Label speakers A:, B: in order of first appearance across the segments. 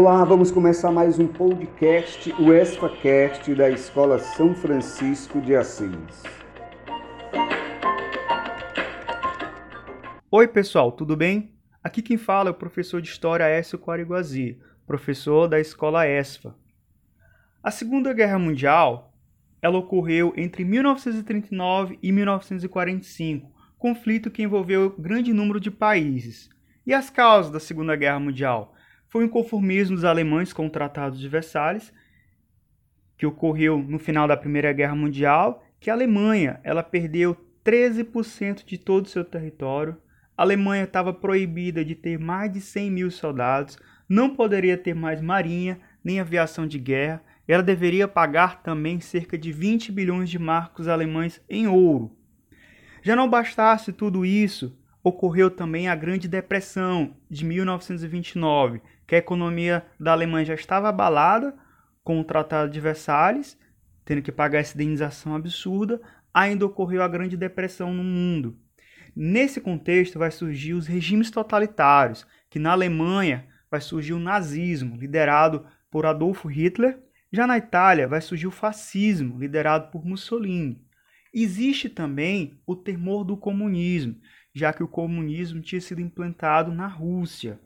A: Olá, vamos começar mais um podcast, o ESFAcast da Escola São Francisco de Assis.
B: Oi, pessoal, tudo bem? Aqui quem fala é o professor de História Écio Quariguazi, professor da Escola ESFA. A Segunda Guerra Mundial, ela ocorreu entre 1939 e 1945, conflito que envolveu grande número de países. E as causas da Segunda Guerra Mundial? Foi o inconformismo dos alemães com o Tratado de Versalhes, que ocorreu no final da Primeira Guerra Mundial, que a Alemanha ela perdeu 13% de todo o seu território. A Alemanha estava proibida de ter mais de 100 mil soldados, não poderia ter mais marinha nem aviação de guerra. Ela deveria pagar também cerca de 20 bilhões de marcos alemães em ouro. Já não bastasse tudo isso, ocorreu também a Grande Depressão de 1929, que a economia da Alemanha já estava abalada com o Tratado de Versalhes, tendo que pagar essa indenização absurda, ainda ocorreu a Grande Depressão no mundo. Nesse contexto vai surgir os regimes totalitários, que na Alemanha vai surgir o nazismo, liderado por Adolfo Hitler, já na Itália vai surgir o fascismo, liderado por Mussolini. Existe também o temor do comunismo, já que o comunismo tinha sido implantado na Rússia.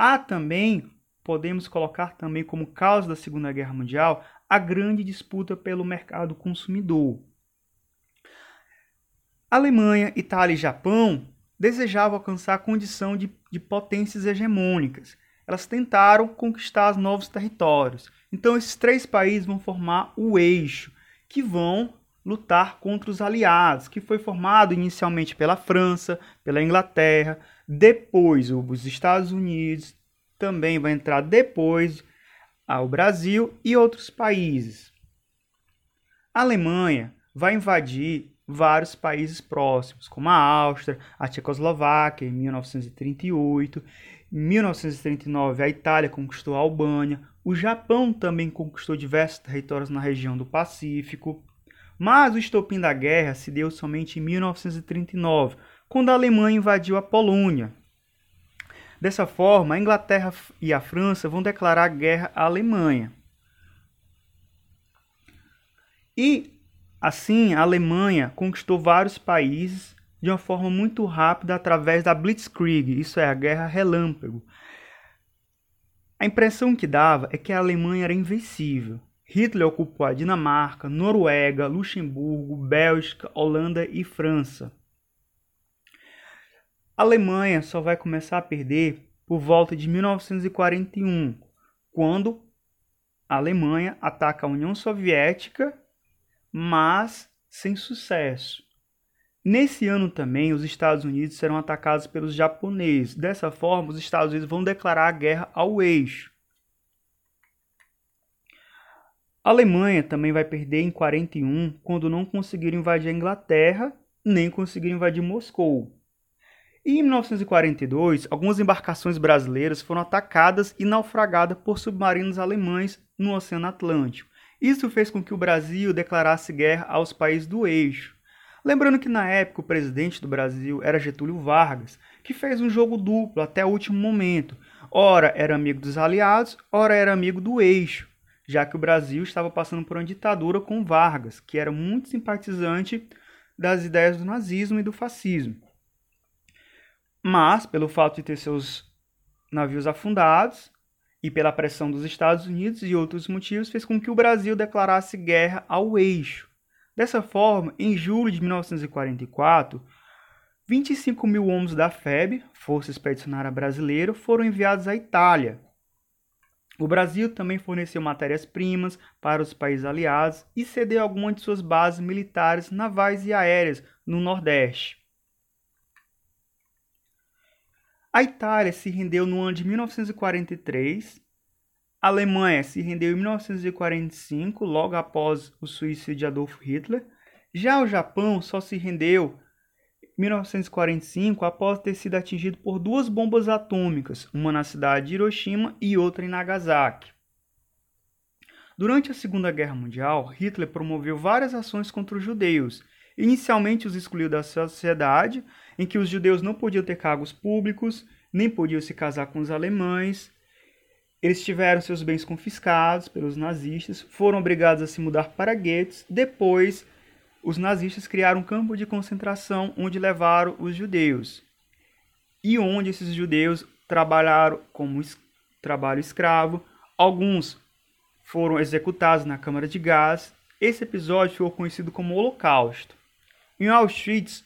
B: Há também, podemos colocar também como causa da Segunda Guerra Mundial, a grande disputa pelo mercado consumidor. Alemanha, Itália e Japão desejavam alcançar a condição de, de potências hegemônicas. Elas tentaram conquistar novos territórios. Então, esses três países vão formar o eixo, que vão lutar contra os aliados, que foi formado inicialmente pela França, pela Inglaterra, depois os Estados Unidos, também vai entrar depois ao Brasil e outros países. A Alemanha vai invadir vários países próximos, como a Áustria, a Tchecoslováquia em 1938, em 1939 a Itália conquistou a Albânia, o Japão também conquistou diversos territórios na região do Pacífico. Mas o estopim da guerra se deu somente em 1939, quando a Alemanha invadiu a Polônia. Dessa forma, a Inglaterra e a França vão declarar guerra à Alemanha. E assim, a Alemanha conquistou vários países de uma forma muito rápida através da Blitzkrieg, isso é a guerra relâmpago. A impressão que dava é que a Alemanha era invencível. Hitler ocupou a Dinamarca, Noruega, Luxemburgo, Bélgica, Holanda e França. A Alemanha só vai começar a perder por volta de 1941, quando a Alemanha ataca a União Soviética, mas sem sucesso. Nesse ano também, os Estados Unidos serão atacados pelos japoneses. Dessa forma, os Estados Unidos vão declarar a guerra ao eixo. A Alemanha também vai perder em 41 quando não conseguiram invadir a Inglaterra, nem conseguiram invadir Moscou. E em 1942, algumas embarcações brasileiras foram atacadas e naufragadas por submarinos alemães no Oceano Atlântico. Isso fez com que o Brasil declarasse guerra aos países do eixo. Lembrando que na época o presidente do Brasil era Getúlio Vargas, que fez um jogo duplo até o último momento. Ora era amigo dos aliados, ora era amigo do eixo já que o Brasil estava passando por uma ditadura com Vargas, que era muito simpatizante das ideias do nazismo e do fascismo. Mas, pelo fato de ter seus navios afundados e pela pressão dos Estados Unidos e outros motivos, fez com que o Brasil declarasse guerra ao eixo. Dessa forma, em julho de 1944, 25 mil homens da FEB, Força Expedicionária Brasileira, foram enviados à Itália, o Brasil também forneceu matérias-primas para os países aliados e cedeu algumas de suas bases militares, navais e aéreas no Nordeste. A Itália se rendeu no ano de 1943, a Alemanha se rendeu em 1945, logo após o suicídio de Adolf Hitler. Já o Japão só se rendeu 1945 após ter sido atingido por duas bombas atômicas, uma na cidade de Hiroshima e outra em Nagasaki. Durante a Segunda Guerra Mundial, Hitler promoveu várias ações contra os judeus. Inicialmente os excluiu da sociedade, em que os judeus não podiam ter cargos públicos, nem podiam se casar com os alemães. Eles tiveram seus bens confiscados pelos nazistas, foram obrigados a se mudar para guetos. Depois, os nazistas criaram um campo de concentração onde levaram os judeus e onde esses judeus trabalharam como es trabalho escravo. Alguns foram executados na câmara de gás. Esse episódio ficou conhecido como Holocausto. Em Auschwitz,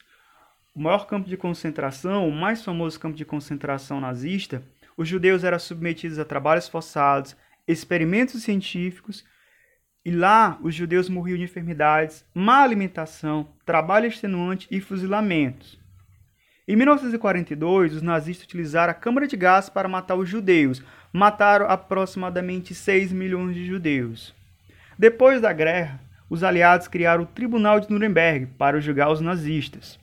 B: o maior campo de concentração, o mais famoso campo de concentração nazista, os judeus eram submetidos a trabalhos forçados, experimentos científicos, e lá os judeus morriam de enfermidades, má alimentação, trabalho extenuante e fuzilamentos. Em 1942, os nazistas utilizaram a câmara de gás para matar os judeus. Mataram aproximadamente 6 milhões de judeus. Depois da guerra, os aliados criaram o Tribunal de Nuremberg para julgar os nazistas.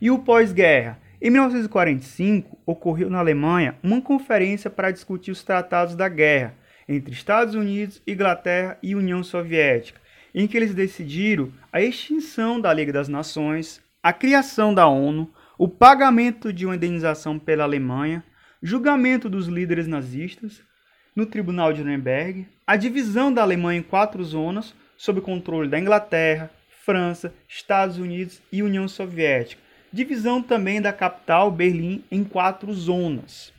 B: E o pós-guerra? Em 1945, ocorreu na Alemanha uma conferência para discutir os tratados da guerra entre Estados Unidos, Inglaterra e União Soviética, em que eles decidiram a extinção da Liga das Nações, a criação da ONU, o pagamento de uma indenização pela Alemanha, julgamento dos líderes nazistas no Tribunal de Nuremberg, a divisão da Alemanha em quatro zonas sob controle da Inglaterra, França, Estados Unidos e União Soviética, divisão também da capital, Berlim, em quatro zonas.